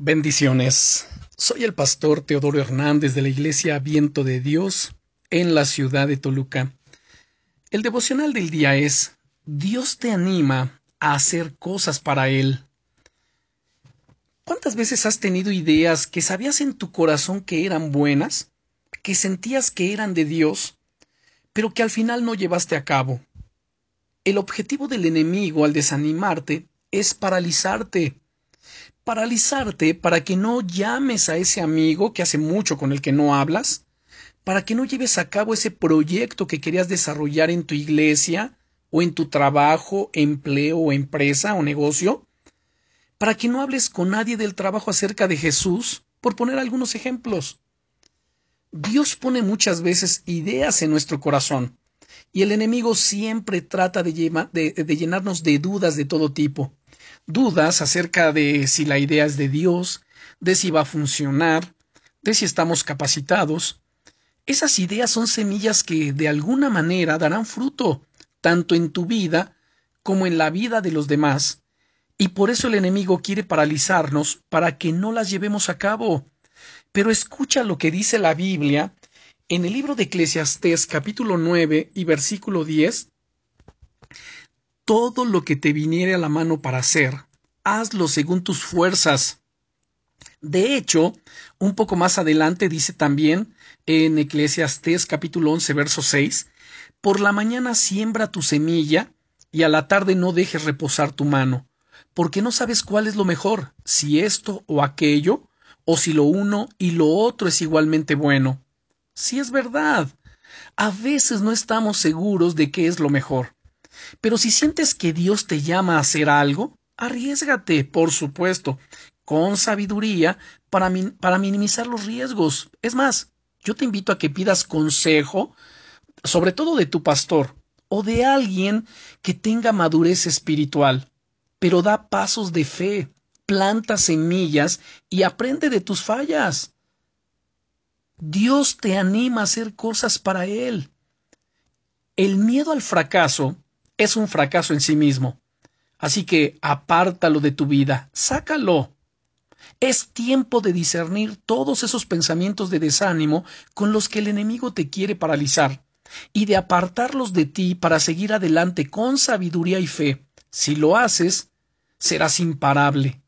Bendiciones. Soy el pastor Teodoro Hernández de la Iglesia Viento de Dios en la ciudad de Toluca. El devocional del día es Dios te anima a hacer cosas para Él. ¿Cuántas veces has tenido ideas que sabías en tu corazón que eran buenas, que sentías que eran de Dios, pero que al final no llevaste a cabo? El objetivo del enemigo al desanimarte es paralizarte paralizarte para que no llames a ese amigo que hace mucho con el que no hablas, para que no lleves a cabo ese proyecto que querías desarrollar en tu iglesia, o en tu trabajo, empleo, empresa o negocio, para que no hables con nadie del trabajo acerca de Jesús, por poner algunos ejemplos. Dios pone muchas veces ideas en nuestro corazón, y el enemigo siempre trata de llenarnos de dudas de todo tipo dudas acerca de si la idea es de Dios, de si va a funcionar, de si estamos capacitados. Esas ideas son semillas que de alguna manera darán fruto, tanto en tu vida como en la vida de los demás, y por eso el enemigo quiere paralizarnos para que no las llevemos a cabo. Pero escucha lo que dice la Biblia en el libro de Eclesiastés capítulo 9 y versículo 10 todo lo que te viniere a la mano para hacer, hazlo según tus fuerzas. De hecho, un poco más adelante dice también en Eclesiastés capítulo 11 verso 6, por la mañana siembra tu semilla y a la tarde no dejes reposar tu mano, porque no sabes cuál es lo mejor, si esto o aquello, o si lo uno y lo otro es igualmente bueno. Si es verdad. A veces no estamos seguros de qué es lo mejor. Pero si sientes que Dios te llama a hacer algo, arriesgate, por supuesto, con sabiduría para, para minimizar los riesgos. Es más, yo te invito a que pidas consejo, sobre todo de tu pastor o de alguien que tenga madurez espiritual, pero da pasos de fe, planta semillas y aprende de tus fallas. Dios te anima a hacer cosas para Él. El miedo al fracaso es un fracaso en sí mismo. Así que apártalo de tu vida, sácalo. Es tiempo de discernir todos esos pensamientos de desánimo con los que el enemigo te quiere paralizar y de apartarlos de ti para seguir adelante con sabiduría y fe. Si lo haces, serás imparable.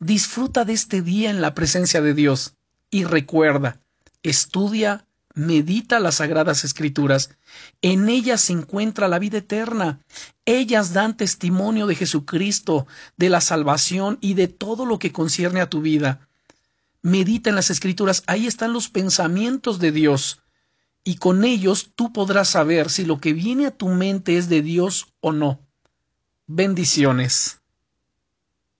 Disfruta de este día en la presencia de Dios y recuerda, estudia, medita las sagradas escrituras. En ellas se encuentra la vida eterna. Ellas dan testimonio de Jesucristo, de la salvación y de todo lo que concierne a tu vida. Medita en las escrituras, ahí están los pensamientos de Dios. Y con ellos tú podrás saber si lo que viene a tu mente es de Dios o no. Bendiciones.